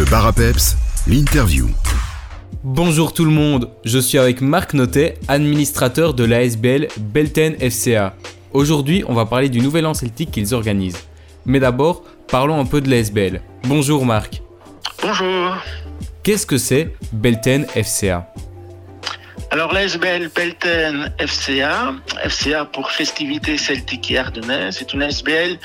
Le bar à peps, l'interview. Bonjour tout le monde, je suis avec Marc Notet, administrateur de l'ASBL Belten FCA. Aujourd'hui, on va parler du Nouvel An Celtique qu'ils organisent. Mais d'abord, parlons un peu de l'ASBL. Bonjour Marc. Bonjour. Qu'est-ce que c'est Belten FCA Alors l'ASBL Belten FCA, FCA pour Festivités Celtiques et Ardennaises, c'est une ASBL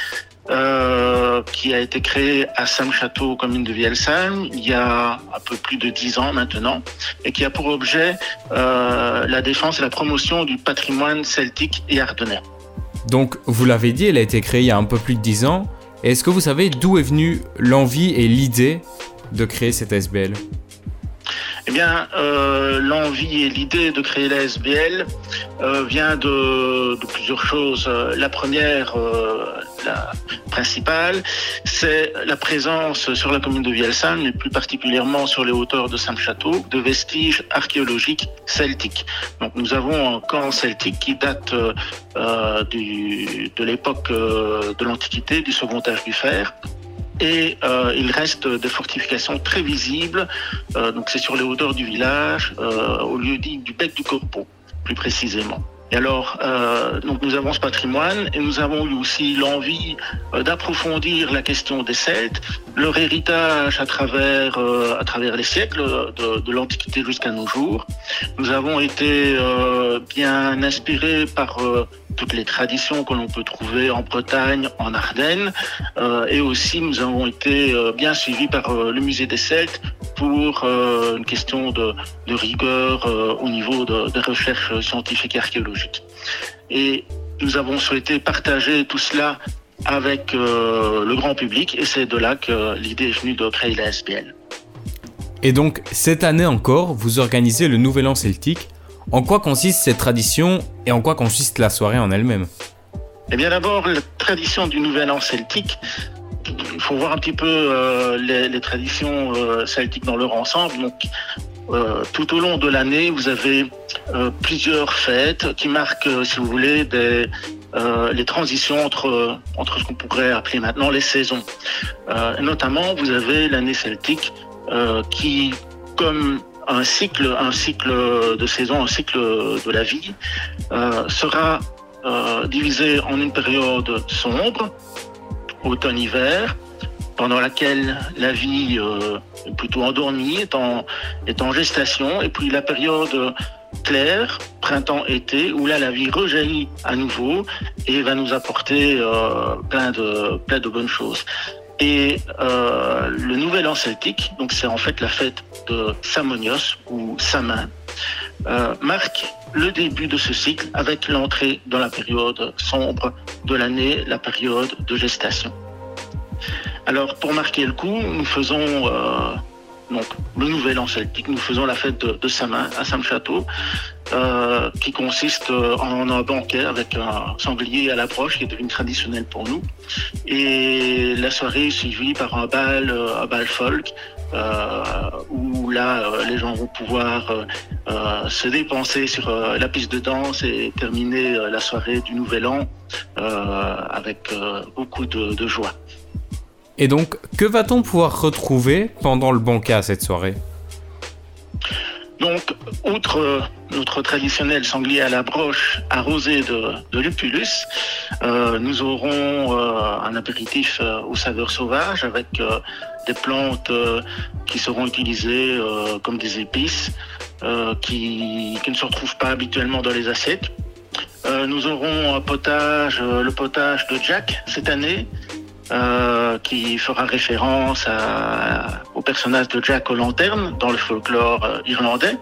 euh, qui a été créée à Sam-Château, commune de Vielsheim, il y a un peu plus de dix ans maintenant, et qui a pour objet euh, la défense et la promotion du patrimoine celtique et ardennais. Donc, vous l'avez dit, elle a été créée il y a un peu plus de 10 ans. Est-ce que vous savez d'où est venue l'envie et l'idée de créer cette SBL eh bien, euh, l'envie et l'idée de créer la SBL euh, vient de, plusieurs choses. La première, euh, la principale, c'est la présence sur la commune de Vielsheim, et plus particulièrement sur les hauteurs de Saint-Château, de vestiges archéologiques celtiques. Donc, nous avons un camp celtique qui date de l'époque de l'Antiquité, du Second Âge du Fer, et euh, il reste des fortifications très visibles. Euh, donc c'est sur les hauteurs du village, euh, au lieu dit du bec du Corbeau, plus précisément. Et alors, donc nous avons ce patrimoine et nous avons eu aussi l'envie d'approfondir la question des Celtes, leur héritage à travers à travers les siècles de l'Antiquité jusqu'à nos jours. Nous avons été bien inspirés par toutes les traditions que l'on peut trouver en Bretagne, en Ardennes, et aussi nous avons été bien suivis par le musée des Celtes pour euh, une question de, de rigueur euh, au niveau de, des recherches scientifiques et archéologiques. Et nous avons souhaité partager tout cela avec euh, le grand public et c'est de là que l'idée est venue de créer la SPL. Et donc, cette année encore, vous organisez le Nouvel An Celtique. En quoi consiste cette tradition et en quoi consiste la soirée en elle-même Eh bien d'abord, la tradition du Nouvel An Celtique, il faut voir un petit peu euh, les, traditions euh, celtiques dans leur ensemble. Donc, euh, tout au long de l'année, vous avez plusieurs fêtes qui marquent, si vous voulez, des, les transitions entre, entre ce qu'on pourrait appeler maintenant les saisons. notamment, vous avez l'année celtique qui, comme un cycle, un cycle de saison, un cycle de la vie, sera divisé en une période sombre, automne-hiver, pendant laquelle la vie euh, est plutôt endormie, est en, est en gestation, et puis la période claire, printemps-été, où là la vie rejaillit à nouveau et va nous apporter euh, plein de bonnes choses. Et euh, le nouvel an celtique, donc c'est en fait la fête de Samonios ou Samin, euh, marque le début de ce cycle avec l'entrée dans la période sombre de l'année, la période de gestation. Alors, pour marquer le coup, nous faisons euh, donc le nouvel an celtique, nous faisons la fête de, de Samin à Saint-Château, euh, qui consiste en un banquet avec un sanglier à l'approche qui est devenu traditionnel pour nous. Et la soirée est suivie par un bal, un bal folk, euh, où là, euh, les gens vont pouvoir euh, se dépenser sur la piste de danse et terminer la soirée du Nouvel An avec beaucoup de, de joie. Et donc, que va-t-on pouvoir retrouver pendant le banquet à cette soirée? Donc, outre notre traditionnel sanglier à la broche arrosé de, lupulus, euh, nous aurons euh, un apéritif euh, aux saveurs sauvages avec des plantes qui seront utilisées comme des épices qui, qui, ne se retrouvent pas habituellement dans les assiettes. nous aurons un potage, le potage de Jack cette année, euh, qui fera référence à, au personnage de Jack O'Lantern dans le folklore euh, irlandais.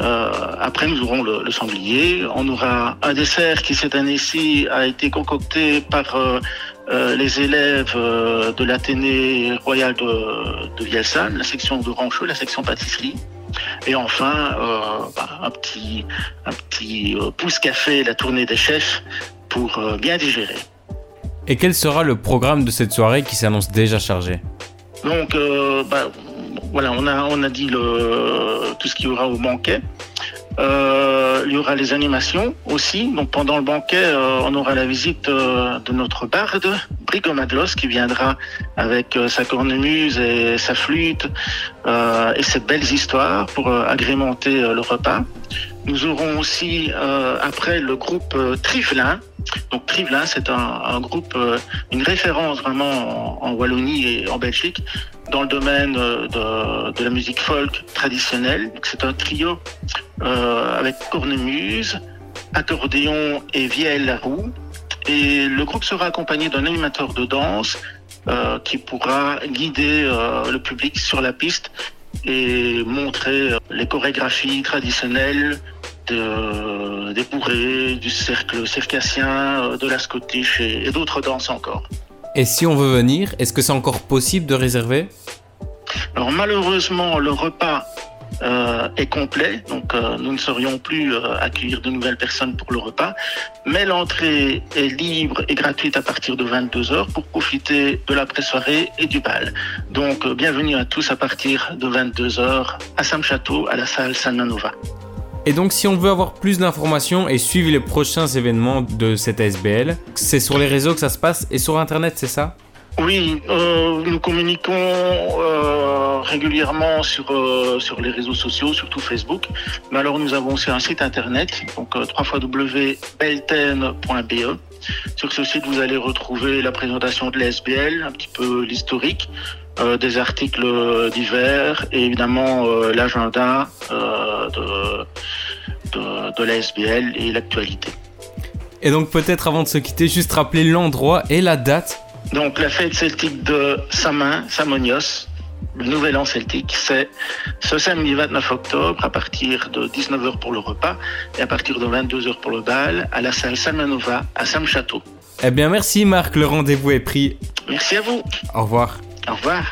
Euh, après, nous aurons le, le, sanglier. On aura un dessert qui cette année-ci a été concocté par euh, euh les élèves de l'Athénée royal de, de la section de Rancheux, la section pâtisserie. Et enfin, bah, un petit, un petit pouce café, la tournée des chefs, pour bien digérer. Et quel sera le programme de cette soirée qui s'annonce déjà chargé Donc, euh, bah, voilà, on a, dit tout ce qu'il y aura au banquet. Euh, il y aura les animations aussi. Donc pendant le banquet, euh, on aura la visite de notre barde, Brigomadlos, qui viendra avec sa cornemuse et sa flûte et ses belles histoires pour agrémenter le repas. Nous aurons aussi euh, après le groupe euh, Trivelin. Donc Trivelin, c'est un, groupe, euh, une référence vraiment en, Wallonie et en Belgique dans le domaine de, la musique folk traditionnelle. C'est un trio avec cornemuse, accordéon et vielle à roue. Et le groupe sera accompagné d'un animateur de danse qui pourra guider le public sur la piste et montrer euh, les chorégraphies traditionnelles de, des bourrées, du cercle circassien, euh, de la scottish et, et d'autres danses encore. Et si on veut venir, est-ce que c'est encore possible de réserver? Alors malheureusement, le repas euh, est complet, donc euh, nous ne saurions plus euh, accueillir de nouvelles personnes pour le repas, mais l'entrée est libre et gratuite à partir de 22h pour profiter de l'après-soirée et du bal. Donc bienvenue à tous à partir de 22h à Sam-Château, à la salle San Manova. Et donc si on veut avoir plus d'informations et suivre les prochains événements de cette SBL, c'est sur les réseaux que ça se passe et sur internet, c'est ça? Oui, nous communiquons régulièrement sur, euh, sur les réseaux sociaux, surtout Facebook. Mais alors nous avons aussi un site internet, donc euh, www.belten.be. Sur ce site, vous allez retrouver la présentation de la SBL, un petit peu l'historique, euh, des articles divers et évidemment euh, l'agenda de, de, de la SBL et l'actualité. Et donc peut-être avant de se quitter, juste rappeler l'endroit et la date. Donc la fête celtique de Samin, Samonios, le nouvel an celtique, c'est ce samedi 29 octobre à partir de 19h pour le repas et à partir de 22h pour le bal à la salle Salmanova à Sam-Château. Eh bien merci Marc, le rendez-vous est pris. Merci à vous. Au revoir. Au revoir.